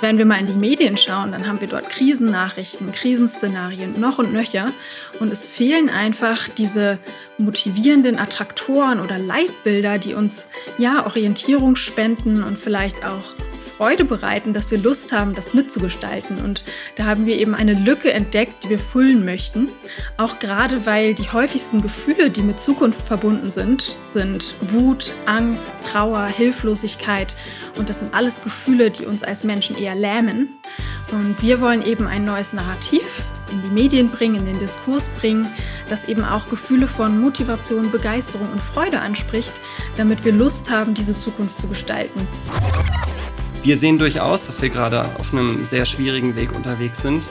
wenn wir mal in die Medien schauen, dann haben wir dort Krisennachrichten, Krisenszenarien noch und nöcher. Und es fehlen einfach diese motivierenden Attraktoren oder Leitbilder, die uns ja Orientierung spenden und vielleicht auch Freude bereiten, dass wir Lust haben, das mitzugestalten. Und da haben wir eben eine Lücke entdeckt, die wir füllen möchten. Auch gerade weil die häufigsten Gefühle, die mit Zukunft verbunden sind, sind Wut, Angst, Trauer, Hilflosigkeit. Und das sind alles Gefühle, die uns als Menschen eher lähmen. Und wir wollen eben ein neues Narrativ in die Medien bringen, in den Diskurs bringen, das eben auch Gefühle von Motivation, Begeisterung und Freude anspricht, damit wir Lust haben, diese Zukunft zu gestalten. Wir sehen durchaus, dass wir gerade auf einem sehr schwierigen Weg unterwegs sind.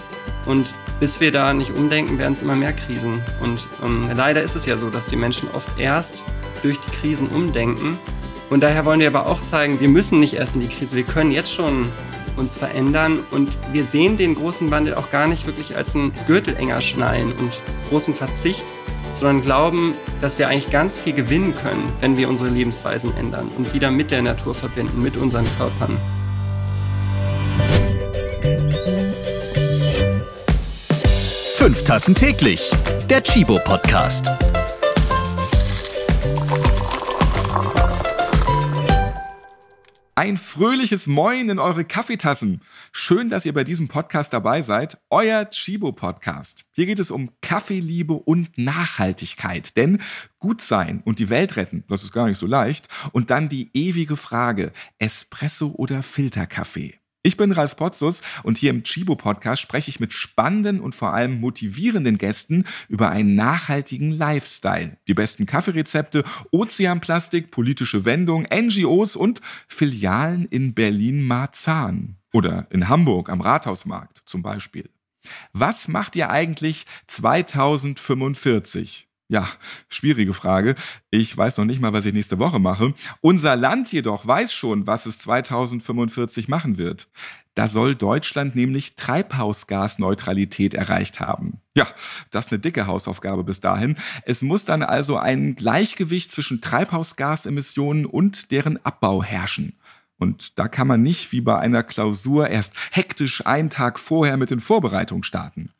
Und bis wir da nicht umdenken, werden es immer mehr Krisen. Und ähm, leider ist es ja so, dass die Menschen oft erst durch die Krisen umdenken. Und daher wollen wir aber auch zeigen, wir müssen nicht erst in die Krise, wir können jetzt schon uns verändern und wir sehen den großen Wandel auch gar nicht wirklich als einen Gürtel enger schnallen und großen Verzicht, sondern glauben, dass wir eigentlich ganz viel gewinnen können, wenn wir unsere Lebensweisen ändern und wieder mit der Natur verbinden, mit unseren Körpern. Fünf Tassen täglich. Der Chibo Podcast. Ein fröhliches Moin in eure Kaffeetassen. Schön, dass ihr bei diesem Podcast dabei seid. Euer Chibo Podcast. Hier geht es um Kaffeeliebe und Nachhaltigkeit. Denn gut sein und die Welt retten, das ist gar nicht so leicht. Und dann die ewige Frage, Espresso oder Filterkaffee? Ich bin Ralf Potzus und hier im Chibo Podcast spreche ich mit spannenden und vor allem motivierenden Gästen über einen nachhaltigen Lifestyle. Die besten Kaffeerezepte, Ozeanplastik, politische Wendungen, NGOs und Filialen in Berlin-Marzahn oder in Hamburg am Rathausmarkt zum Beispiel. Was macht ihr eigentlich 2045? Ja, schwierige Frage. Ich weiß noch nicht mal, was ich nächste Woche mache. Unser Land jedoch weiß schon, was es 2045 machen wird. Da soll Deutschland nämlich Treibhausgasneutralität erreicht haben. Ja, das ist eine dicke Hausaufgabe bis dahin. Es muss dann also ein Gleichgewicht zwischen Treibhausgasemissionen und deren Abbau herrschen. Und da kann man nicht wie bei einer Klausur erst hektisch einen Tag vorher mit den Vorbereitungen starten.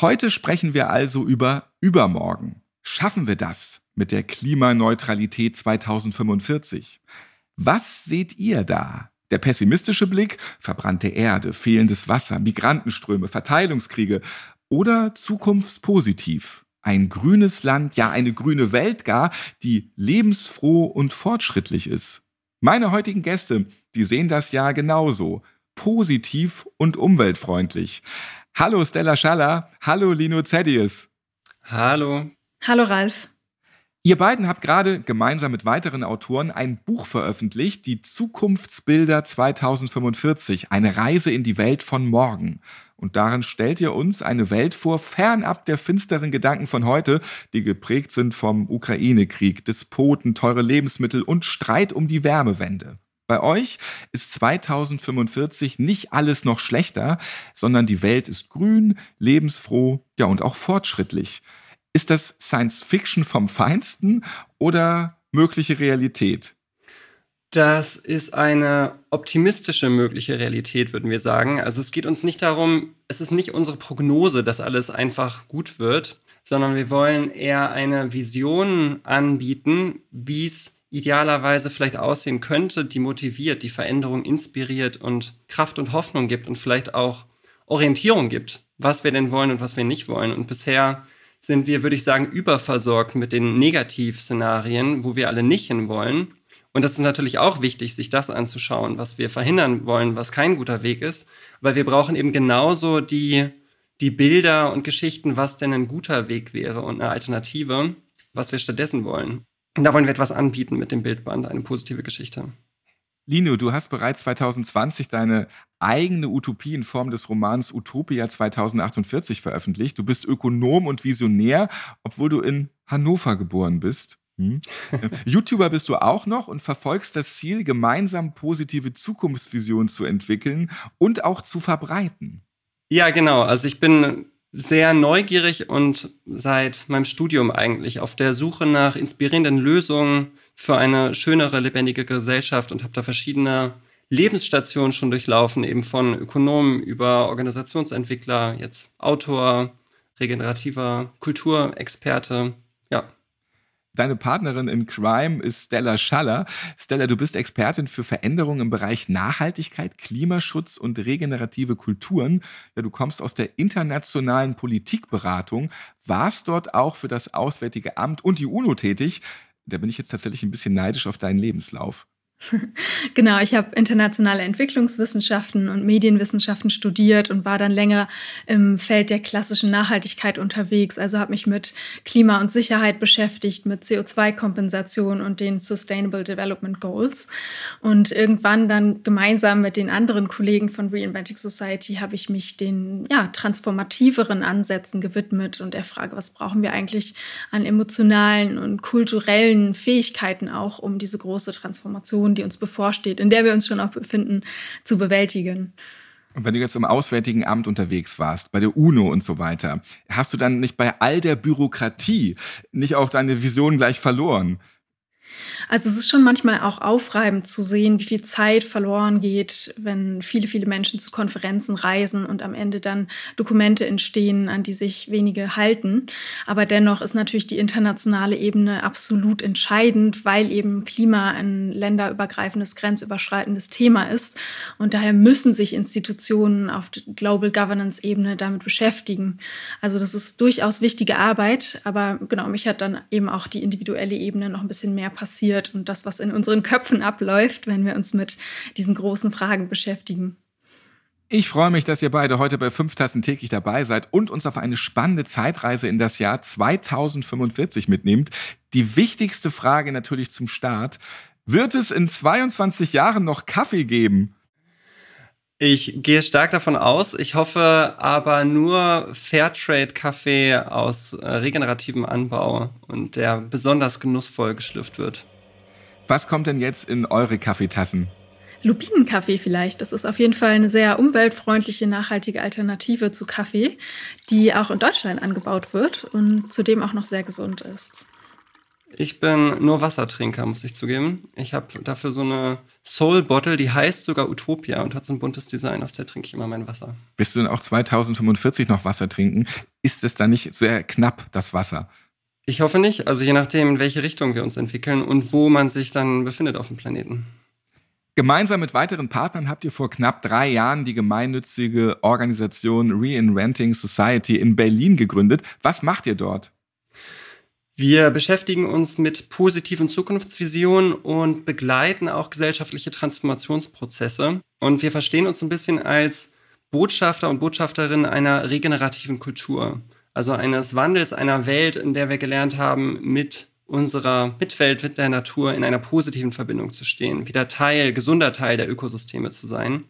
Heute sprechen wir also über übermorgen. Schaffen wir das mit der Klimaneutralität 2045? Was seht ihr da? Der pessimistische Blick, verbrannte Erde, fehlendes Wasser, Migrantenströme, Verteilungskriege oder zukunftspositiv? Ein grünes Land, ja eine grüne Welt gar, die lebensfroh und fortschrittlich ist. Meine heutigen Gäste, die sehen das ja genauso. Positiv und umweltfreundlich. Hallo Stella Schaller, hallo Lino Zedius. Hallo. Hallo Ralf. Ihr beiden habt gerade gemeinsam mit weiteren Autoren ein Buch veröffentlicht, die Zukunftsbilder 2045, eine Reise in die Welt von morgen. Und darin stellt ihr uns eine Welt vor, fernab der finsteren Gedanken von heute, die geprägt sind vom Ukraine-Krieg, Despoten, teure Lebensmittel und Streit um die Wärmewende. Bei euch ist 2045 nicht alles noch schlechter, sondern die Welt ist grün, lebensfroh, ja und auch fortschrittlich. Ist das Science Fiction vom Feinsten oder mögliche Realität? Das ist eine optimistische mögliche Realität, würden wir sagen. Also es geht uns nicht darum, es ist nicht unsere Prognose, dass alles einfach gut wird, sondern wir wollen eher eine Vision anbieten, wie es idealerweise vielleicht aussehen könnte, die motiviert, die Veränderung inspiriert und Kraft und Hoffnung gibt und vielleicht auch Orientierung gibt, was wir denn wollen und was wir nicht wollen. Und bisher sind wir, würde ich sagen, überversorgt mit den Negativszenarien, wo wir alle nicht hinwollen. Und das ist natürlich auch wichtig, sich das anzuschauen, was wir verhindern wollen, was kein guter Weg ist. Weil wir brauchen eben genauso die, die Bilder und Geschichten, was denn ein guter Weg wäre und eine Alternative, was wir stattdessen wollen. Und da wollen wir etwas anbieten mit dem Bildband, eine positive Geschichte. Lino, du hast bereits 2020 deine eigene Utopie in Form des Romans Utopia 2048 veröffentlicht. Du bist Ökonom und Visionär, obwohl du in Hannover geboren bist. Hm. YouTuber bist du auch noch und verfolgst das Ziel, gemeinsam positive Zukunftsvisionen zu entwickeln und auch zu verbreiten. Ja, genau. Also ich bin sehr neugierig und seit meinem Studium eigentlich auf der Suche nach inspirierenden Lösungen für eine schönere, lebendige Gesellschaft und habe da verschiedene Lebensstationen schon durchlaufen, eben von Ökonomen über Organisationsentwickler, jetzt Autor, regenerativer Kulturexperte. Ja. Deine Partnerin in Crime ist Stella Schaller. Stella, du bist Expertin für Veränderungen im Bereich Nachhaltigkeit, Klimaschutz und regenerative Kulturen. Ja, du kommst aus der internationalen Politikberatung, warst dort auch für das Auswärtige Amt und die UNO tätig. Da bin ich jetzt tatsächlich ein bisschen neidisch auf deinen Lebenslauf. Genau, ich habe internationale Entwicklungswissenschaften und Medienwissenschaften studiert und war dann länger im Feld der klassischen Nachhaltigkeit unterwegs. Also habe mich mit Klima und Sicherheit beschäftigt, mit CO2-Kompensation und den Sustainable Development Goals. Und irgendwann dann gemeinsam mit den anderen Kollegen von Reinventing Society habe ich mich den ja, transformativeren Ansätzen gewidmet und der Frage, was brauchen wir eigentlich an emotionalen und kulturellen Fähigkeiten auch, um diese große Transformation die uns bevorsteht, in der wir uns schon auch befinden, zu bewältigen. Und wenn du jetzt im Auswärtigen Amt unterwegs warst, bei der UNO und so weiter, hast du dann nicht bei all der Bürokratie nicht auch deine Vision gleich verloren? Also es ist schon manchmal auch aufreibend zu sehen, wie viel Zeit verloren geht, wenn viele, viele Menschen zu Konferenzen reisen und am Ende dann Dokumente entstehen, an die sich wenige halten. Aber dennoch ist natürlich die internationale Ebene absolut entscheidend, weil eben Klima ein länderübergreifendes, grenzüberschreitendes Thema ist. Und daher müssen sich Institutionen auf Global Governance-Ebene damit beschäftigen. Also das ist durchaus wichtige Arbeit, aber genau, mich hat dann eben auch die individuelle Ebene noch ein bisschen mehr passiert passiert und das, was in unseren Köpfen abläuft, wenn wir uns mit diesen großen Fragen beschäftigen. Ich freue mich, dass ihr beide heute bei 5 Tassen täglich dabei seid und uns auf eine spannende Zeitreise in das Jahr 2045 mitnehmt. Die wichtigste Frage natürlich zum Start. Wird es in 22 Jahren noch Kaffee geben? Ich gehe stark davon aus. Ich hoffe aber nur Fairtrade-Kaffee aus äh, regenerativem Anbau und der besonders genussvoll geschlürft wird. Was kommt denn jetzt in eure Kaffeetassen? Lupinenkaffee vielleicht. Das ist auf jeden Fall eine sehr umweltfreundliche, nachhaltige Alternative zu Kaffee, die auch in Deutschland angebaut wird und zudem auch noch sehr gesund ist. Ich bin nur Wassertrinker, muss ich zugeben. Ich habe dafür so eine Soul Bottle, die heißt sogar Utopia und hat so ein buntes Design, aus der trinke ich immer mein Wasser. Willst du denn auch 2045 noch Wasser trinken? Ist es dann nicht sehr knapp, das Wasser? Ich hoffe nicht. Also je nachdem, in welche Richtung wir uns entwickeln und wo man sich dann befindet auf dem Planeten. Gemeinsam mit weiteren Partnern habt ihr vor knapp drei Jahren die gemeinnützige Organisation Reinventing Society in Berlin gegründet. Was macht ihr dort? Wir beschäftigen uns mit positiven Zukunftsvisionen und begleiten auch gesellschaftliche Transformationsprozesse. Und wir verstehen uns ein bisschen als Botschafter und Botschafterin einer regenerativen Kultur also eines Wandels einer Welt, in der wir gelernt haben, mit unserer Mitwelt, mit der Natur in einer positiven Verbindung zu stehen, wieder Teil, gesunder Teil der Ökosysteme zu sein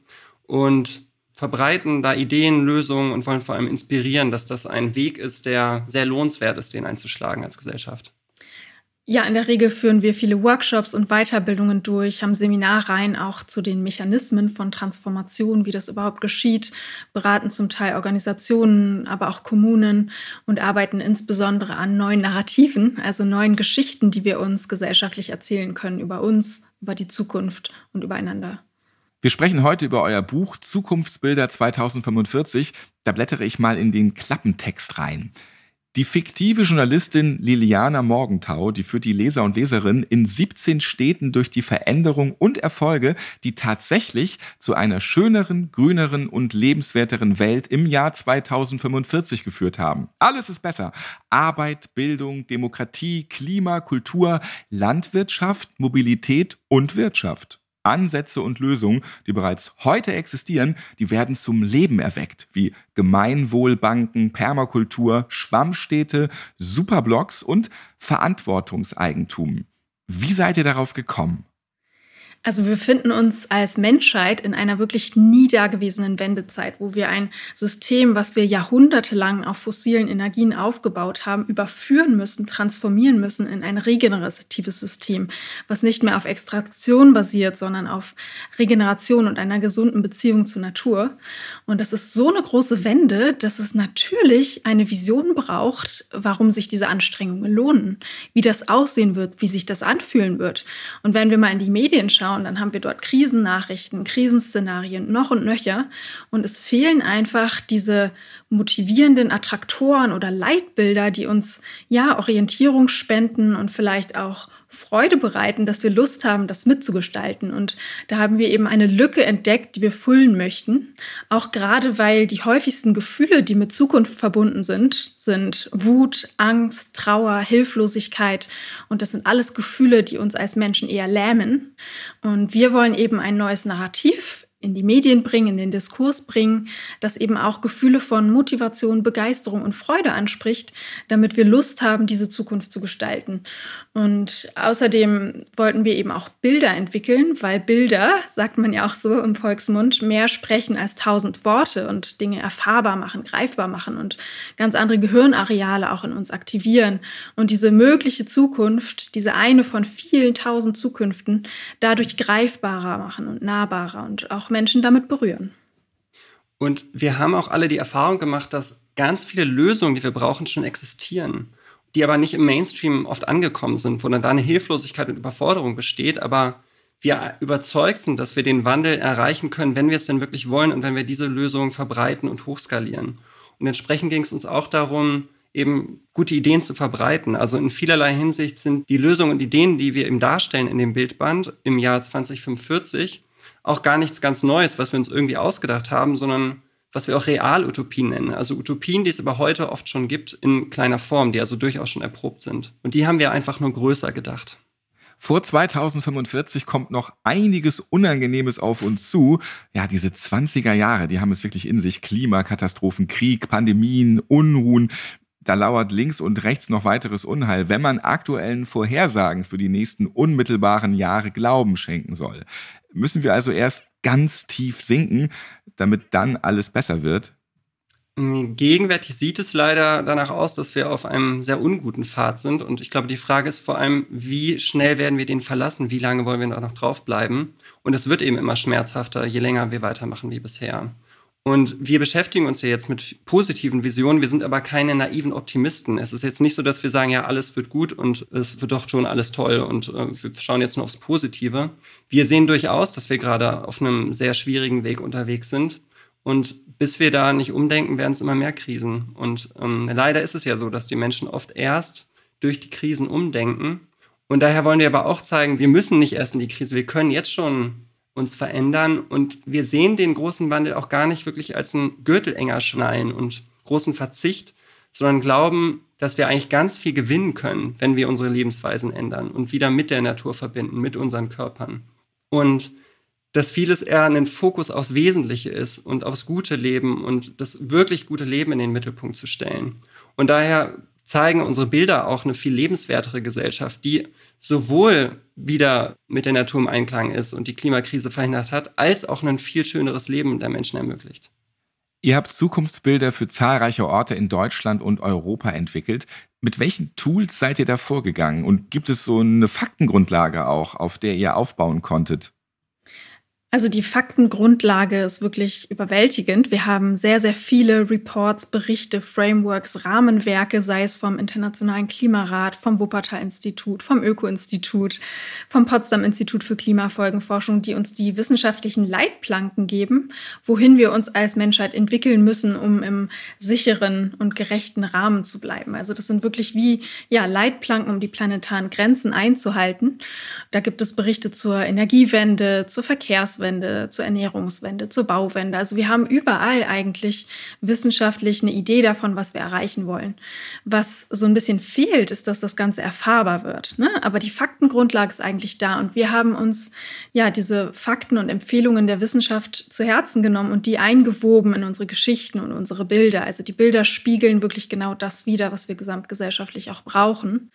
und verbreiten da Ideen, Lösungen und wollen vor allem inspirieren, dass das ein Weg ist, der sehr lohnenswert ist, den einzuschlagen als Gesellschaft. Ja, in der Regel führen wir viele Workshops und Weiterbildungen durch, haben Seminarreihen auch zu den Mechanismen von Transformation, wie das überhaupt geschieht, beraten zum Teil Organisationen, aber auch Kommunen und arbeiten insbesondere an neuen Narrativen, also neuen Geschichten, die wir uns gesellschaftlich erzählen können über uns, über die Zukunft und übereinander. Wir sprechen heute über euer Buch Zukunftsbilder 2045. Da blättere ich mal in den Klappentext rein. Die fiktive Journalistin Liliana Morgenthau, die führt die Leser und Leserinnen in 17 Städten durch die Veränderung und Erfolge, die tatsächlich zu einer schöneren, grüneren und lebenswerteren Welt im Jahr 2045 geführt haben. Alles ist besser. Arbeit, Bildung, Demokratie, Klima, Kultur, Landwirtschaft, Mobilität und Wirtschaft. Ansätze und Lösungen, die bereits heute existieren, die werden zum Leben erweckt, wie Gemeinwohlbanken, Permakultur, Schwammstädte, Superblocks und Verantwortungseigentum. Wie seid ihr darauf gekommen? Also wir befinden uns als Menschheit in einer wirklich nie dagewesenen Wendezeit, wo wir ein System, was wir jahrhundertelang auf fossilen Energien aufgebaut haben, überführen müssen, transformieren müssen in ein regeneratives System, was nicht mehr auf Extraktion basiert, sondern auf Regeneration und einer gesunden Beziehung zur Natur. Und das ist so eine große Wende, dass es natürlich eine Vision braucht, warum sich diese Anstrengungen lohnen, wie das aussehen wird, wie sich das anfühlen wird. Und wenn wir mal in die Medien schauen, schauen, dann haben wir dort Krisennachrichten, Krisenszenarien noch und nöcher. Und es fehlen einfach diese motivierenden Attraktoren oder Leitbilder, die uns ja Orientierung spenden und vielleicht auch Freude bereiten, dass wir Lust haben, das mitzugestalten. Und da haben wir eben eine Lücke entdeckt, die wir füllen möchten. Auch gerade weil die häufigsten Gefühle, die mit Zukunft verbunden sind, sind Wut, Angst, Trauer, Hilflosigkeit. Und das sind alles Gefühle, die uns als Menschen eher lähmen. Und wir wollen eben ein neues Narrativ in die Medien bringen, in den Diskurs bringen, das eben auch Gefühle von Motivation, Begeisterung und Freude anspricht, damit wir Lust haben, diese Zukunft zu gestalten. Und außerdem wollten wir eben auch Bilder entwickeln, weil Bilder, sagt man ja auch so im Volksmund, mehr sprechen als tausend Worte und Dinge erfahrbar machen, greifbar machen und ganz andere Gehirnareale auch in uns aktivieren. Und diese mögliche Zukunft, diese eine von vielen tausend Zukünften, dadurch greifbarer machen und nahbarer und auch Menschen damit berühren. Und wir haben auch alle die Erfahrung gemacht, dass ganz viele Lösungen, die wir brauchen, schon existieren, die aber nicht im Mainstream oft angekommen sind, wo dann da eine Hilflosigkeit und Überforderung besteht, aber wir überzeugt sind, dass wir den Wandel erreichen können, wenn wir es denn wirklich wollen und wenn wir diese Lösungen verbreiten und hochskalieren. Und entsprechend ging es uns auch darum, eben gute Ideen zu verbreiten. Also in vielerlei Hinsicht sind die Lösungen und Ideen, die wir eben darstellen in dem Bildband im Jahr 2045, auch gar nichts ganz Neues, was wir uns irgendwie ausgedacht haben, sondern was wir auch Realutopien nennen. Also Utopien, die es aber heute oft schon gibt in kleiner Form, die also durchaus schon erprobt sind. Und die haben wir einfach nur größer gedacht. Vor 2045 kommt noch einiges Unangenehmes auf uns zu. Ja, diese 20er Jahre, die haben es wirklich in sich. Klimakatastrophen, Krieg, Pandemien, Unruhen. Da lauert links und rechts noch weiteres Unheil, wenn man aktuellen Vorhersagen für die nächsten unmittelbaren Jahre Glauben schenken soll müssen wir also erst ganz tief sinken, damit dann alles besser wird? Gegenwärtig sieht es leider danach aus, dass wir auf einem sehr unguten Pfad sind. Und ich glaube, die Frage ist vor allem, wie schnell werden wir den verlassen? Wie lange wollen wir noch draufbleiben? Und es wird eben immer schmerzhafter, je länger wir weitermachen wie bisher. Und wir beschäftigen uns ja jetzt mit positiven Visionen. Wir sind aber keine naiven Optimisten. Es ist jetzt nicht so, dass wir sagen, ja, alles wird gut und es wird doch schon alles toll und äh, wir schauen jetzt nur aufs Positive. Wir sehen durchaus, dass wir gerade auf einem sehr schwierigen Weg unterwegs sind. Und bis wir da nicht umdenken, werden es immer mehr Krisen. Und ähm, leider ist es ja so, dass die Menschen oft erst durch die Krisen umdenken. Und daher wollen wir aber auch zeigen, wir müssen nicht erst in die Krise. Wir können jetzt schon uns verändern und wir sehen den großen Wandel auch gar nicht wirklich als einen Gürtel enger schnallen und großen Verzicht, sondern glauben, dass wir eigentlich ganz viel gewinnen können, wenn wir unsere Lebensweisen ändern und wieder mit der Natur verbinden, mit unseren Körpern. Und dass vieles eher ein Fokus aufs Wesentliche ist und aufs gute Leben und das wirklich gute Leben in den Mittelpunkt zu stellen. Und daher zeigen unsere Bilder auch eine viel lebenswertere Gesellschaft, die sowohl wieder mit der Natur im Einklang ist und die Klimakrise verhindert hat, als auch ein viel schöneres Leben der Menschen ermöglicht. Ihr habt Zukunftsbilder für zahlreiche Orte in Deutschland und Europa entwickelt. Mit welchen Tools seid ihr da vorgegangen? Und gibt es so eine Faktengrundlage auch, auf der ihr aufbauen konntet? Also die Faktengrundlage ist wirklich überwältigend. Wir haben sehr, sehr viele Reports, Berichte, Frameworks, Rahmenwerke, sei es vom Internationalen Klimarat, vom Wuppertal-Institut, vom Öko-Institut, vom Potsdam-Institut für Klimafolgenforschung, die uns die wissenschaftlichen Leitplanken geben, wohin wir uns als Menschheit entwickeln müssen, um im sicheren und gerechten Rahmen zu bleiben. Also das sind wirklich wie ja, Leitplanken, um die planetaren Grenzen einzuhalten. Da gibt es Berichte zur Energiewende, zur Verkehrswende, Verkehrswende, zur Ernährungswende, zur Bauwende. Also wir haben überall eigentlich wissenschaftlich eine Idee davon, was wir erreichen wollen. Was so ein bisschen fehlt, ist, dass das Ganze erfahrbar wird. Ne? Aber die Faktengrundlage ist eigentlich da und wir haben uns ja diese Fakten und Empfehlungen der Wissenschaft zu Herzen genommen und die eingewoben in unsere Geschichten und unsere Bilder. Also die Bilder spiegeln wirklich genau das wider, was wir gesamtgesellschaftlich auch brauchen.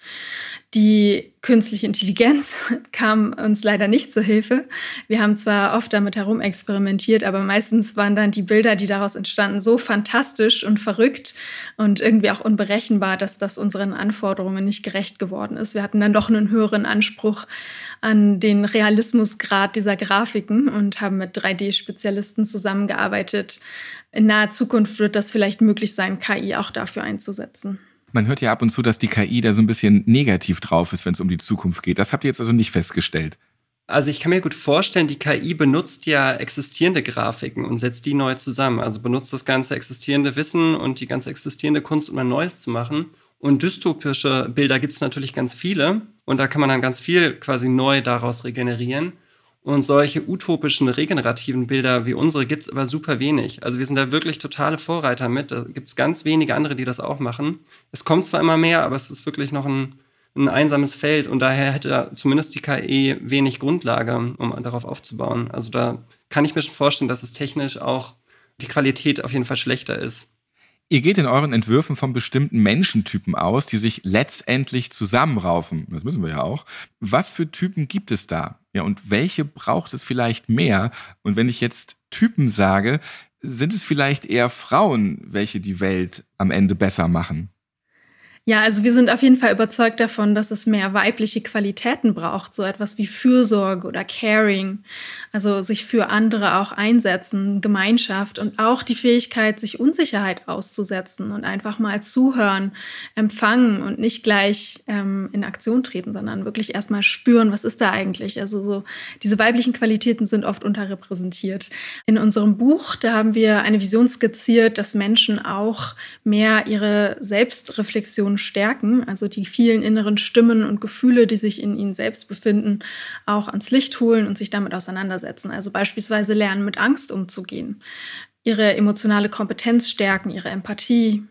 Die künstliche Intelligenz kam uns leider nicht zur Hilfe. Wir haben zwar oft damit herumexperimentiert, aber meistens waren dann die Bilder, die daraus entstanden, so fantastisch und verrückt und irgendwie auch unberechenbar, dass das unseren Anforderungen nicht gerecht geworden ist. Wir hatten dann doch einen höheren Anspruch an den Realismusgrad dieser Grafiken und haben mit 3D-Spezialisten zusammengearbeitet. In naher Zukunft wird das vielleicht möglich sein, KI auch dafür einzusetzen. Man hört ja ab und zu, dass die KI da so ein bisschen negativ drauf ist, wenn es um die Zukunft geht. Das habt ihr jetzt also nicht festgestellt. Also ich kann mir gut vorstellen, die KI benutzt ja existierende Grafiken und setzt die neu zusammen. Also benutzt das ganze existierende Wissen und die ganze existierende Kunst, um ein neues zu machen. Und dystopische Bilder gibt es natürlich ganz viele. Und da kann man dann ganz viel quasi neu daraus regenerieren. Und solche utopischen, regenerativen Bilder wie unsere gibt es aber super wenig. Also wir sind da wirklich totale Vorreiter mit. Da gibt es ganz wenige andere, die das auch machen. Es kommt zwar immer mehr, aber es ist wirklich noch ein, ein einsames Feld und daher hätte zumindest die KI wenig Grundlage, um darauf aufzubauen. Also da kann ich mir schon vorstellen, dass es technisch auch die Qualität auf jeden Fall schlechter ist. Ihr geht in euren Entwürfen von bestimmten Menschentypen aus, die sich letztendlich zusammenraufen. Das müssen wir ja auch. Was für Typen gibt es da? Ja, und welche braucht es vielleicht mehr? Und wenn ich jetzt Typen sage, sind es vielleicht eher Frauen, welche die Welt am Ende besser machen? Ja, also wir sind auf jeden Fall überzeugt davon, dass es mehr weibliche Qualitäten braucht, so etwas wie Fürsorge oder Caring, also sich für andere auch einsetzen, Gemeinschaft und auch die Fähigkeit, sich Unsicherheit auszusetzen und einfach mal zuhören, empfangen und nicht gleich ähm, in Aktion treten, sondern wirklich erstmal spüren, was ist da eigentlich. Also so diese weiblichen Qualitäten sind oft unterrepräsentiert. In unserem Buch, da haben wir eine Vision skizziert, dass Menschen auch mehr ihre Selbstreflexion stärken, also die vielen inneren Stimmen und Gefühle, die sich in ihnen selbst befinden, auch ans Licht holen und sich damit auseinandersetzen. Also beispielsweise lernen, mit Angst umzugehen, ihre emotionale Kompetenz stärken, ihre Empathie,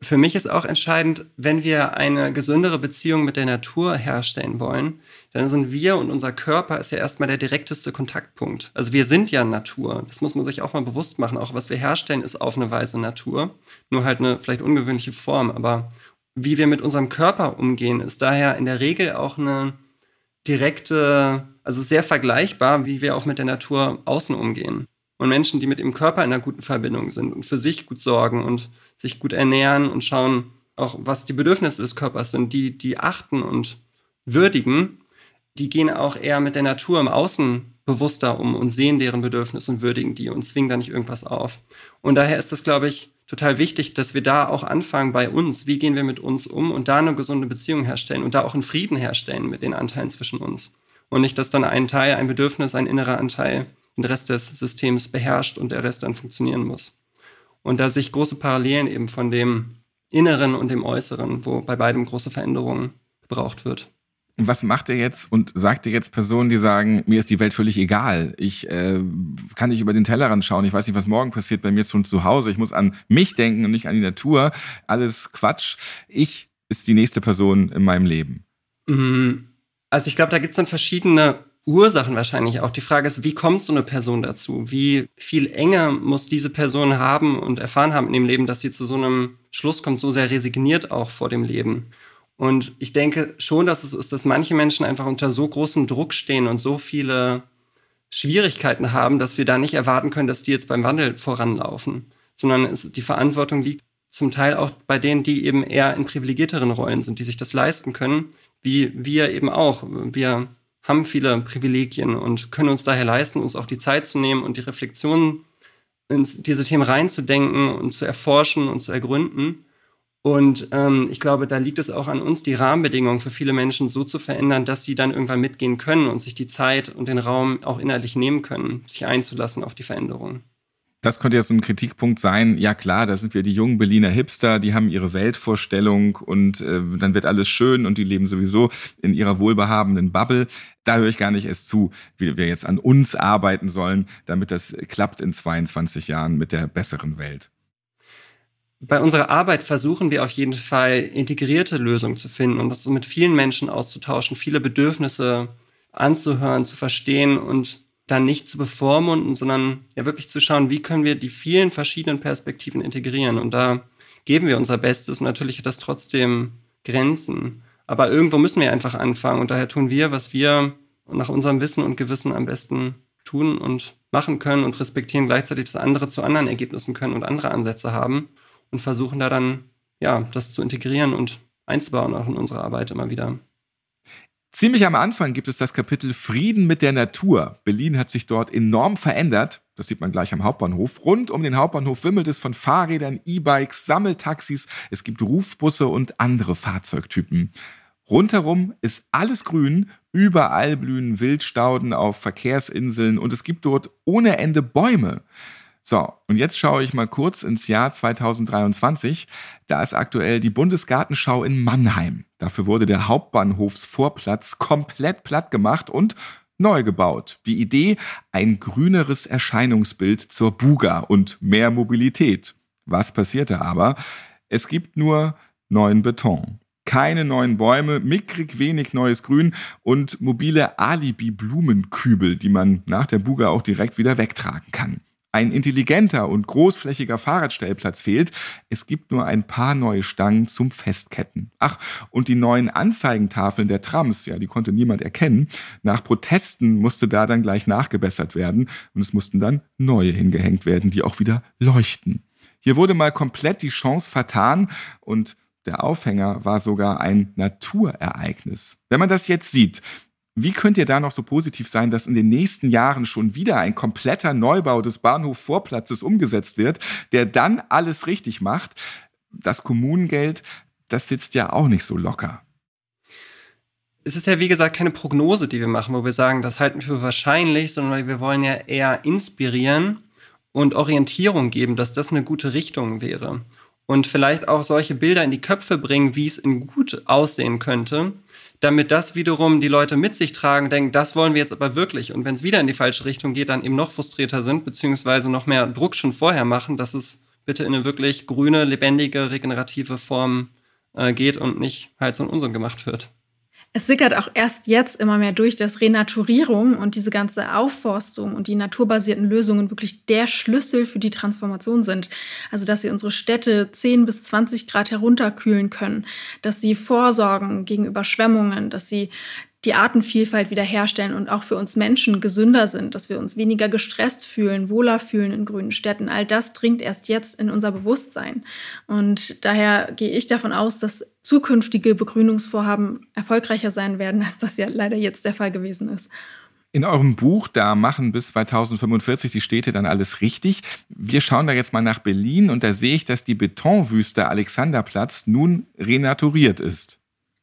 für mich ist auch entscheidend, wenn wir eine gesündere Beziehung mit der Natur herstellen wollen, dann sind wir und unser Körper ist ja erstmal der direkteste Kontaktpunkt. Also wir sind ja Natur. Das muss man sich auch mal bewusst machen. Auch was wir herstellen, ist auf eine Weise Natur. Nur halt eine vielleicht ungewöhnliche Form. Aber wie wir mit unserem Körper umgehen, ist daher in der Regel auch eine direkte, also sehr vergleichbar, wie wir auch mit der Natur außen umgehen. Und Menschen, die mit ihrem Körper in einer guten Verbindung sind und für sich gut sorgen und sich gut ernähren und schauen, auch was die Bedürfnisse des Körpers sind, die, die achten und würdigen, die gehen auch eher mit der Natur im Außen bewusster um und sehen deren Bedürfnisse und würdigen die und zwingen da nicht irgendwas auf. Und daher ist es, glaube ich, total wichtig, dass wir da auch anfangen bei uns. Wie gehen wir mit uns um und da eine gesunde Beziehung herstellen und da auch einen Frieden herstellen mit den Anteilen zwischen uns. Und nicht, dass dann ein Teil, ein Bedürfnis, ein innerer Anteil den Rest des Systems beherrscht und der Rest dann funktionieren muss. Und da sich große Parallelen eben von dem Inneren und dem Äußeren, wo bei beidem große Veränderungen gebraucht wird. Und was macht ihr jetzt und sagt ihr jetzt Personen, die sagen, mir ist die Welt völlig egal, ich äh, kann nicht über den Tellerrand schauen, ich weiß nicht, was morgen passiert bei mir schon zu Hause, ich muss an mich denken und nicht an die Natur, alles Quatsch. Ich ist die nächste Person in meinem Leben. Mhm. Also ich glaube, da gibt es dann verschiedene Ursachen wahrscheinlich auch. Die Frage ist, wie kommt so eine Person dazu? Wie viel Enge muss diese Person haben und erfahren haben in dem Leben, dass sie zu so einem Schluss kommt, so sehr resigniert auch vor dem Leben? Und ich denke schon, dass es ist, dass manche Menschen einfach unter so großem Druck stehen und so viele Schwierigkeiten haben, dass wir da nicht erwarten können, dass die jetzt beim Wandel voranlaufen, sondern es, die Verantwortung liegt zum Teil auch bei denen, die eben eher in privilegierteren Rollen sind, die sich das leisten können, wie wir eben auch. Wir haben viele Privilegien und können uns daher leisten, uns auch die Zeit zu nehmen und die Reflexion in diese Themen reinzudenken und zu erforschen und zu ergründen. Und ähm, ich glaube, da liegt es auch an uns, die Rahmenbedingungen für viele Menschen so zu verändern, dass sie dann irgendwann mitgehen können und sich die Zeit und den Raum auch innerlich nehmen können, sich einzulassen auf die Veränderung das könnte ja so ein Kritikpunkt sein. Ja klar, da sind wir die jungen Berliner Hipster, die haben ihre Weltvorstellung und äh, dann wird alles schön und die leben sowieso in ihrer wohlbehabenden Bubble. Da höre ich gar nicht erst zu, wie wir jetzt an uns arbeiten sollen, damit das klappt in 22 Jahren mit der besseren Welt. Bei unserer Arbeit versuchen wir auf jeden Fall integrierte Lösungen zu finden und uns mit vielen Menschen auszutauschen, viele Bedürfnisse anzuhören, zu verstehen und dann nicht zu bevormunden, sondern ja wirklich zu schauen, wie können wir die vielen verschiedenen Perspektiven integrieren. Und da geben wir unser Bestes. Und natürlich hat das trotzdem Grenzen. Aber irgendwo müssen wir einfach anfangen. Und daher tun wir, was wir nach unserem Wissen und Gewissen am besten tun und machen können und respektieren gleichzeitig, dass andere zu anderen Ergebnissen können und andere Ansätze haben und versuchen da dann, ja, das zu integrieren und einzubauen auch in unsere Arbeit immer wieder. Ziemlich am Anfang gibt es das Kapitel Frieden mit der Natur. Berlin hat sich dort enorm verändert. Das sieht man gleich am Hauptbahnhof. Rund um den Hauptbahnhof wimmelt es von Fahrrädern, E-Bikes, Sammeltaxis. Es gibt Rufbusse und andere Fahrzeugtypen. Rundherum ist alles grün, überall blühen Wildstauden auf Verkehrsinseln und es gibt dort ohne Ende Bäume. So, und jetzt schaue ich mal kurz ins Jahr 2023. Da ist aktuell die Bundesgartenschau in Mannheim. Dafür wurde der Hauptbahnhofsvorplatz komplett platt gemacht und neu gebaut. Die Idee, ein grüneres Erscheinungsbild zur Buga und mehr Mobilität. Was passierte aber? Es gibt nur neuen Beton. Keine neuen Bäume, mickrig wenig neues Grün und mobile Alibi-Blumenkübel, die man nach der Buga auch direkt wieder wegtragen kann ein intelligenter und großflächiger Fahrradstellplatz fehlt. Es gibt nur ein paar neue Stangen zum Festketten. Ach, und die neuen Anzeigentafeln der Trams, ja, die konnte niemand erkennen. Nach Protesten musste da dann gleich nachgebessert werden und es mussten dann neue hingehängt werden, die auch wieder leuchten. Hier wurde mal komplett die Chance vertan und der Aufhänger war sogar ein Naturereignis. Wenn man das jetzt sieht, wie könnt ihr da noch so positiv sein, dass in den nächsten Jahren schon wieder ein kompletter Neubau des Bahnhof-Vorplatzes umgesetzt wird, der dann alles richtig macht? Das Kommunengeld, das sitzt ja auch nicht so locker. Es ist ja, wie gesagt, keine Prognose, die wir machen, wo wir sagen, das halten wir für wahrscheinlich, sondern wir wollen ja eher inspirieren und Orientierung geben, dass das eine gute Richtung wäre. Und vielleicht auch solche Bilder in die Köpfe bringen, wie es in gut aussehen könnte damit das wiederum die Leute mit sich tragen, denken, das wollen wir jetzt aber wirklich. Und wenn es wieder in die falsche Richtung geht, dann eben noch frustrierter sind, beziehungsweise noch mehr Druck schon vorher machen, dass es bitte in eine wirklich grüne, lebendige, regenerative Form äh, geht und nicht halt so ein Unsinn gemacht wird. Es sickert auch erst jetzt immer mehr durch, dass Renaturierung und diese ganze Aufforstung und die naturbasierten Lösungen wirklich der Schlüssel für die Transformation sind. Also, dass sie unsere Städte 10 bis 20 Grad herunterkühlen können, dass sie vorsorgen gegen Überschwemmungen, dass sie die Artenvielfalt wiederherstellen und auch für uns Menschen gesünder sind, dass wir uns weniger gestresst fühlen, wohler fühlen in grünen Städten. All das dringt erst jetzt in unser Bewusstsein. Und daher gehe ich davon aus, dass zukünftige Begrünungsvorhaben erfolgreicher sein werden, als das ja leider jetzt der Fall gewesen ist. In eurem Buch, da machen bis 2045 die Städte dann alles richtig. Wir schauen da jetzt mal nach Berlin und da sehe ich, dass die Betonwüste Alexanderplatz nun renaturiert ist.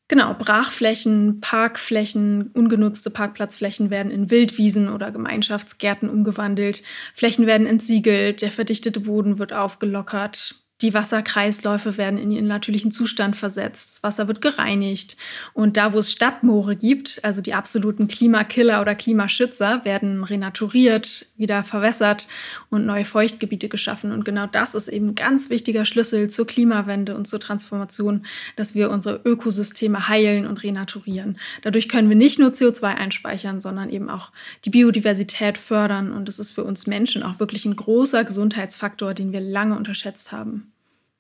Genau, Brachflächen, Parkflächen, ungenutzte Parkplatzflächen werden in Wildwiesen oder Gemeinschaftsgärten umgewandelt. Flächen werden entsiegelt, der verdichtete Boden wird aufgelockert. Die Wasserkreisläufe werden in ihren natürlichen Zustand versetzt. Das Wasser wird gereinigt. Und da, wo es Stadtmoore gibt, also die absoluten Klimakiller oder Klimaschützer, werden renaturiert, wieder verwässert und neue Feuchtgebiete geschaffen. Und genau das ist eben ein ganz wichtiger Schlüssel zur Klimawende und zur Transformation, dass wir unsere Ökosysteme heilen und renaturieren. Dadurch können wir nicht nur CO2 einspeichern, sondern eben auch die Biodiversität fördern. Und das ist für uns Menschen auch wirklich ein großer Gesundheitsfaktor, den wir lange unterschätzt haben.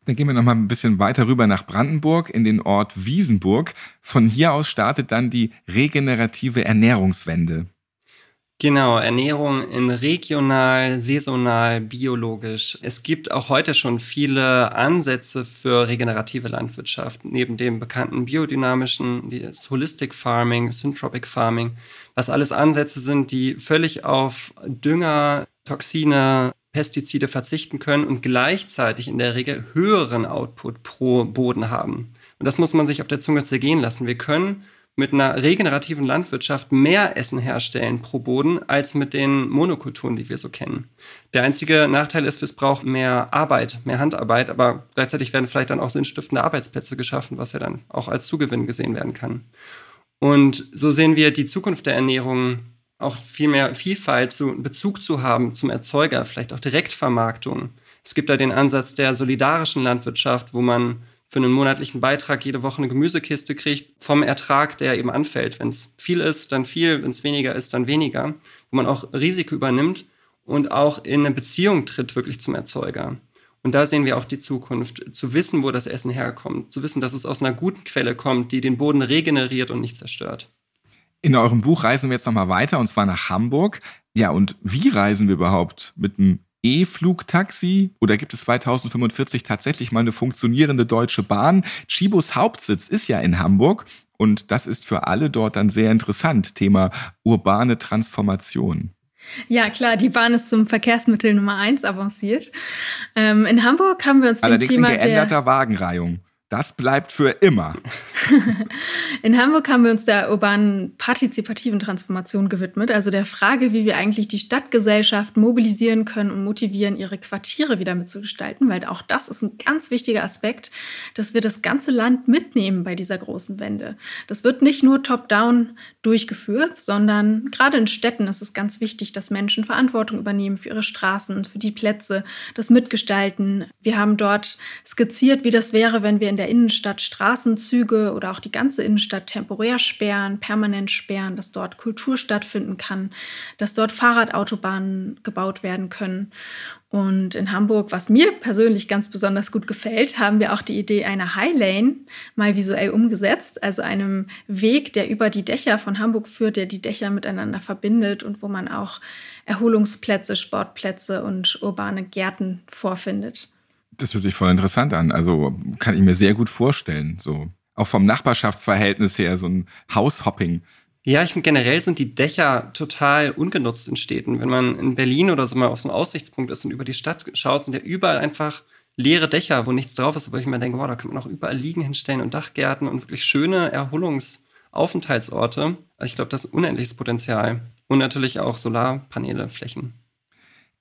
Dann gehen wir noch mal ein bisschen weiter rüber nach Brandenburg in den Ort Wiesenburg. Von hier aus startet dann die regenerative Ernährungswende. Genau, Ernährung in regional, saisonal, biologisch. Es gibt auch heute schon viele Ansätze für regenerative Landwirtschaft, neben dem bekannten biodynamischen, das Holistic Farming, Syntropic Farming, was alles Ansätze sind, die völlig auf Dünger, Toxine, Pestizide verzichten können und gleichzeitig in der Regel höheren Output pro Boden haben. Und das muss man sich auf der Zunge zergehen lassen. Wir können mit einer regenerativen Landwirtschaft mehr Essen herstellen pro Boden als mit den Monokulturen, die wir so kennen. Der einzige Nachteil ist, es braucht mehr Arbeit, mehr Handarbeit, aber gleichzeitig werden vielleicht dann auch sinnstiftende Arbeitsplätze geschaffen, was ja dann auch als Zugewinn gesehen werden kann. Und so sehen wir die Zukunft der Ernährung auch viel mehr Vielfalt, zu, Bezug zu haben zum Erzeuger, vielleicht auch Direktvermarktung. Es gibt da den Ansatz der solidarischen Landwirtschaft, wo man für einen monatlichen Beitrag jede Woche eine Gemüsekiste kriegt vom Ertrag, der eben anfällt. Wenn es viel ist, dann viel, wenn es weniger ist, dann weniger. Wo man auch Risiko übernimmt und auch in eine Beziehung tritt wirklich zum Erzeuger. Und da sehen wir auch die Zukunft, zu wissen, wo das Essen herkommt, zu wissen, dass es aus einer guten Quelle kommt, die den Boden regeneriert und nicht zerstört. In eurem Buch reisen wir jetzt nochmal weiter und zwar nach Hamburg. Ja, und wie reisen wir überhaupt? Mit einem E-Flugtaxi? Oder gibt es 2045 tatsächlich mal eine funktionierende deutsche Bahn? Chibos Hauptsitz ist ja in Hamburg und das ist für alle dort dann sehr interessant. Thema urbane Transformation. Ja, klar, die Bahn ist zum Verkehrsmittel Nummer eins avanciert. Ähm, in Hamburg haben wir uns Allerdings dem Thema in geänderter der Wagenreihung. Das bleibt für immer. In Hamburg haben wir uns der urbanen partizipativen Transformation gewidmet, also der Frage, wie wir eigentlich die Stadtgesellschaft mobilisieren können und motivieren, ihre Quartiere wieder mitzugestalten, weil auch das ist ein ganz wichtiger Aspekt, dass wir das ganze Land mitnehmen bei dieser großen Wende. Das wird nicht nur top-down durchgeführt, sondern gerade in Städten ist es ganz wichtig, dass Menschen Verantwortung übernehmen für ihre Straßen, für die Plätze, das Mitgestalten. Wir haben dort skizziert, wie das wäre, wenn wir in der Innenstadt Straßenzüge oder auch die ganze Innenstadt temporär sperren, permanent sperren, dass dort Kultur stattfinden kann, dass dort Fahrradautobahnen gebaut werden können. Und in Hamburg, was mir persönlich ganz besonders gut gefällt, haben wir auch die Idee einer High Lane mal visuell umgesetzt, also einem Weg, der über die Dächer von Hamburg führt, der die Dächer miteinander verbindet und wo man auch Erholungsplätze, Sportplätze und urbane Gärten vorfindet. Das hört sich voll interessant an. Also kann ich mir sehr gut vorstellen. So auch vom Nachbarschaftsverhältnis her so ein Haushopping. Ja, ich finde generell sind die Dächer total ungenutzt in Städten. Wenn man in Berlin oder so mal auf so einem Aussichtspunkt ist und über die Stadt schaut, sind ja überall einfach leere Dächer, wo nichts drauf ist, wo ich mir denke, wow, da könnte man auch überall Liegen hinstellen und Dachgärten und wirklich schöne Erholungsaufenthaltsorte. Also ich glaube, das ist unendliches Potenzial. Und natürlich auch Solarpaneele, Flächen.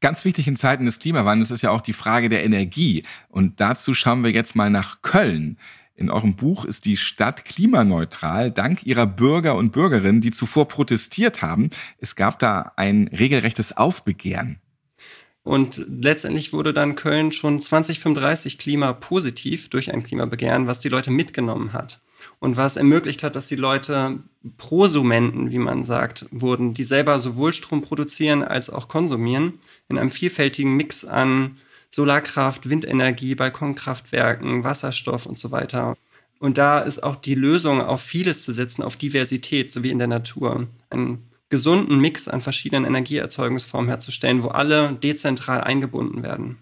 Ganz wichtig in Zeiten des Klimawandels ist ja auch die Frage der Energie. Und dazu schauen wir jetzt mal nach Köln. In eurem Buch ist die Stadt klimaneutral dank ihrer Bürger und Bürgerinnen, die zuvor protestiert haben. Es gab da ein regelrechtes Aufbegehren. Und letztendlich wurde dann Köln schon 2035 klimapositiv durch ein Klimabegehren, was die Leute mitgenommen hat. Und was ermöglicht hat, dass die Leute Prosumenten, wie man sagt, wurden, die selber sowohl Strom produzieren als auch konsumieren, in einem vielfältigen Mix an Solarkraft, Windenergie, Balkonkraftwerken, Wasserstoff und so weiter. Und da ist auch die Lösung, auf vieles zu setzen, auf Diversität, so wie in der Natur. Einen gesunden Mix an verschiedenen Energieerzeugungsformen herzustellen, wo alle dezentral eingebunden werden.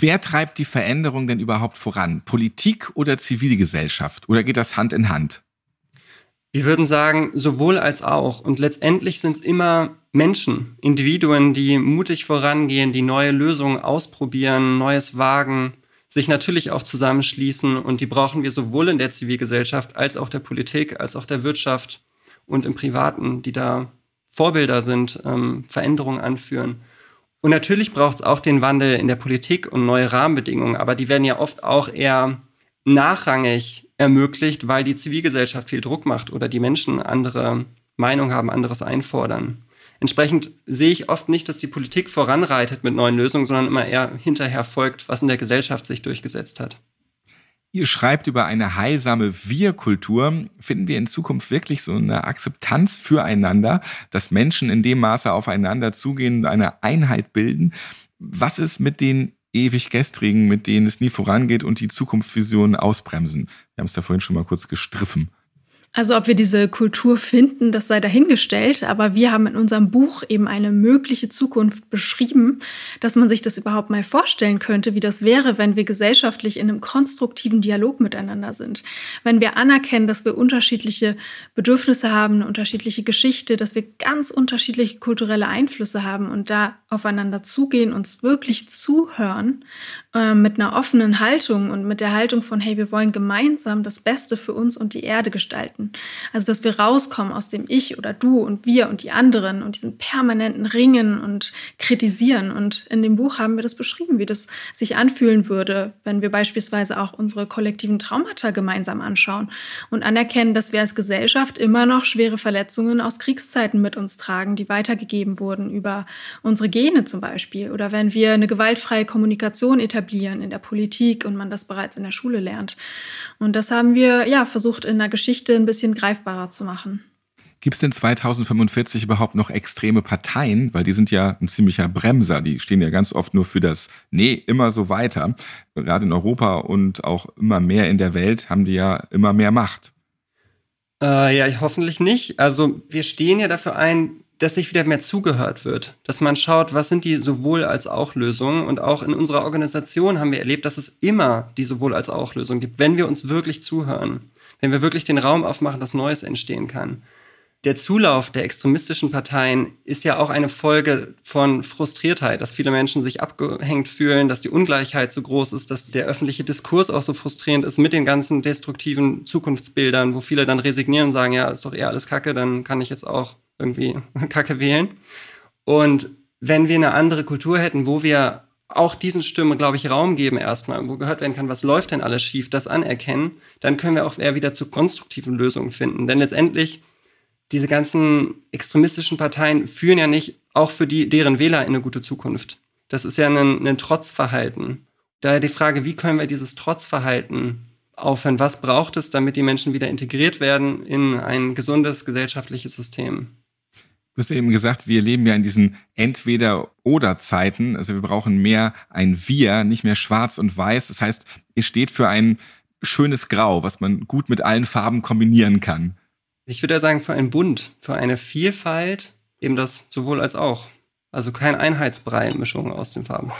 Wer treibt die Veränderung denn überhaupt voran? Politik oder Zivilgesellschaft? Oder geht das Hand in Hand? Wir würden sagen, sowohl als auch. Und letztendlich sind es immer Menschen, Individuen, die mutig vorangehen, die neue Lösungen ausprobieren, Neues wagen, sich natürlich auch zusammenschließen. Und die brauchen wir sowohl in der Zivilgesellschaft als auch der Politik, als auch der Wirtschaft und im Privaten, die da Vorbilder sind, ähm, Veränderungen anführen. Und natürlich braucht es auch den Wandel in der Politik und neue Rahmenbedingungen, aber die werden ja oft auch eher nachrangig ermöglicht, weil die Zivilgesellschaft viel Druck macht oder die Menschen andere Meinung haben, anderes einfordern. Entsprechend sehe ich oft nicht, dass die Politik voranreitet mit neuen Lösungen, sondern immer eher hinterher folgt, was in der Gesellschaft sich durchgesetzt hat. Ihr schreibt über eine heilsame Wir-Kultur. Finden wir in Zukunft wirklich so eine Akzeptanz füreinander, dass Menschen in dem Maße aufeinander zugehen und eine Einheit bilden? Was ist mit den ewig gestrigen, mit denen es nie vorangeht und die Zukunftsvisionen ausbremsen? Wir haben es da vorhin schon mal kurz gestriffen. Also ob wir diese Kultur finden, das sei dahingestellt, aber wir haben in unserem Buch eben eine mögliche Zukunft beschrieben, dass man sich das überhaupt mal vorstellen könnte, wie das wäre, wenn wir gesellschaftlich in einem konstruktiven Dialog miteinander sind. Wenn wir anerkennen, dass wir unterschiedliche Bedürfnisse haben, unterschiedliche Geschichte, dass wir ganz unterschiedliche kulturelle Einflüsse haben und da aufeinander zugehen, uns wirklich zuhören äh, mit einer offenen Haltung und mit der Haltung von, hey, wir wollen gemeinsam das Beste für uns und die Erde gestalten. Also, dass wir rauskommen aus dem Ich oder Du und wir und die anderen und diesem permanenten Ringen und Kritisieren. Und in dem Buch haben wir das beschrieben, wie das sich anfühlen würde, wenn wir beispielsweise auch unsere kollektiven Traumata gemeinsam anschauen und anerkennen, dass wir als Gesellschaft immer noch schwere Verletzungen aus Kriegszeiten mit uns tragen, die weitergegeben wurden über unsere Gene zum Beispiel. Oder wenn wir eine gewaltfreie Kommunikation etablieren, etablieren in der Politik und man das bereits in der Schule lernt. Und das haben wir ja versucht in der Geschichte ein bisschen greifbarer zu machen. Gibt es denn 2045 überhaupt noch extreme Parteien? Weil die sind ja ein ziemlicher Bremser. Die stehen ja ganz oft nur für das Nee, immer so weiter. Gerade in Europa und auch immer mehr in der Welt haben die ja immer mehr Macht. Äh, ja, hoffentlich nicht. Also wir stehen ja dafür ein, dass sich wieder mehr zugehört wird, dass man schaut, was sind die sowohl als auch Lösungen. Und auch in unserer Organisation haben wir erlebt, dass es immer die sowohl als auch Lösung gibt, wenn wir uns wirklich zuhören, wenn wir wirklich den Raum aufmachen, dass Neues entstehen kann. der Zulauf der extremistischen Parteien ist ja auch eine Folge von Frustriertheit, dass viele Menschen sich abgehängt fühlen, dass die Ungleichheit so groß ist, dass der öffentliche Diskurs auch so frustrierend ist mit den ganzen destruktiven Zukunftsbildern, wo viele dann resignieren und sagen, ja, ist doch eher alles Kacke, dann kann ich jetzt auch irgendwie Kacke wählen. Und wenn wir eine andere Kultur hätten, wo wir auch diesen Stimmen, glaube ich, Raum geben erstmal, wo gehört werden kann, was läuft denn alles schief, das anerkennen, dann können wir auch eher wieder zu konstruktiven Lösungen finden. Denn letztendlich diese ganzen extremistischen Parteien führen ja nicht auch für die, deren Wähler in eine gute Zukunft. Das ist ja ein, ein Trotzverhalten. Daher die Frage, wie können wir dieses Trotzverhalten aufhören? Was braucht es, damit die Menschen wieder integriert werden in ein gesundes gesellschaftliches System? Du hast eben gesagt, wir leben ja in diesen Entweder-Oder-Zeiten. Also wir brauchen mehr ein Wir, nicht mehr schwarz und weiß. Das heißt, es steht für ein schönes Grau, was man gut mit allen Farben kombinieren kann. Ich würde ja sagen, für einen Bund, für eine Vielfalt, eben das sowohl als auch. Also kein Einheitsbrei-Mischung aus den Farben.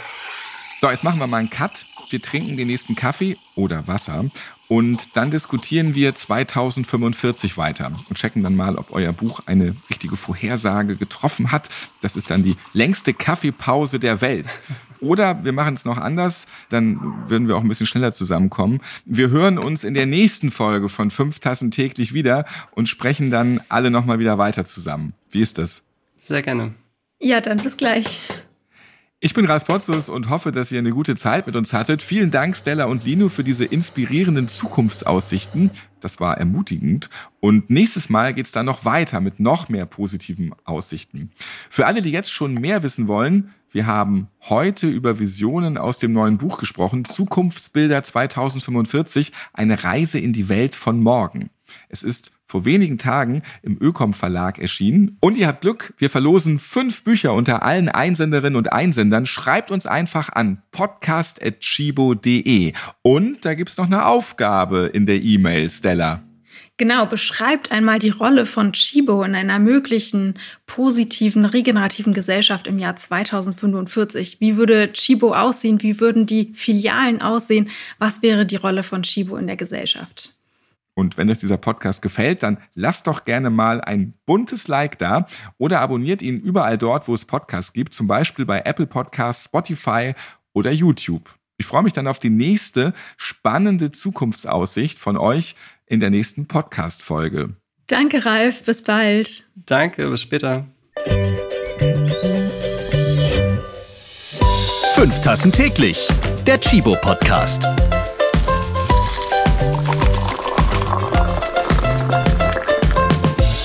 So, jetzt machen wir mal einen Cut. Wir trinken den nächsten Kaffee oder Wasser und dann diskutieren wir 2045 weiter und checken dann mal, ob euer Buch eine richtige Vorhersage getroffen hat. Das ist dann die längste Kaffeepause der Welt. Oder wir machen es noch anders, dann würden wir auch ein bisschen schneller zusammenkommen. Wir hören uns in der nächsten Folge von fünf Tassen täglich wieder und sprechen dann alle nochmal wieder weiter zusammen. Wie ist das? Sehr gerne. Ja, dann bis gleich. Ich bin Ralf Potzus und hoffe, dass ihr eine gute Zeit mit uns hattet. Vielen Dank, Stella und Lino, für diese inspirierenden Zukunftsaussichten. Das war ermutigend. Und nächstes Mal geht's dann noch weiter mit noch mehr positiven Aussichten. Für alle, die jetzt schon mehr wissen wollen, wir haben heute über Visionen aus dem neuen Buch gesprochen, Zukunftsbilder 2045, eine Reise in die Welt von morgen. Es ist vor wenigen Tagen im Ökom Verlag erschienen. Und ihr habt Glück, wir verlosen fünf Bücher unter allen Einsenderinnen und Einsendern. Schreibt uns einfach an podcast.chibo.de. Und da gibt's noch eine Aufgabe in der E-Mail, Stella. Genau, beschreibt einmal die Rolle von Chibo in einer möglichen positiven, regenerativen Gesellschaft im Jahr 2045. Wie würde Chibo aussehen? Wie würden die Filialen aussehen? Was wäre die Rolle von Chibo in der Gesellschaft? Und wenn euch dieser Podcast gefällt, dann lasst doch gerne mal ein buntes Like da oder abonniert ihn überall dort, wo es Podcasts gibt, zum Beispiel bei Apple Podcasts, Spotify oder YouTube. Ich freue mich dann auf die nächste spannende Zukunftsaussicht von euch in der nächsten Podcast-Folge. Danke, Ralf. Bis bald. Danke, bis später. Fünf Tassen täglich. Der Chibo Podcast.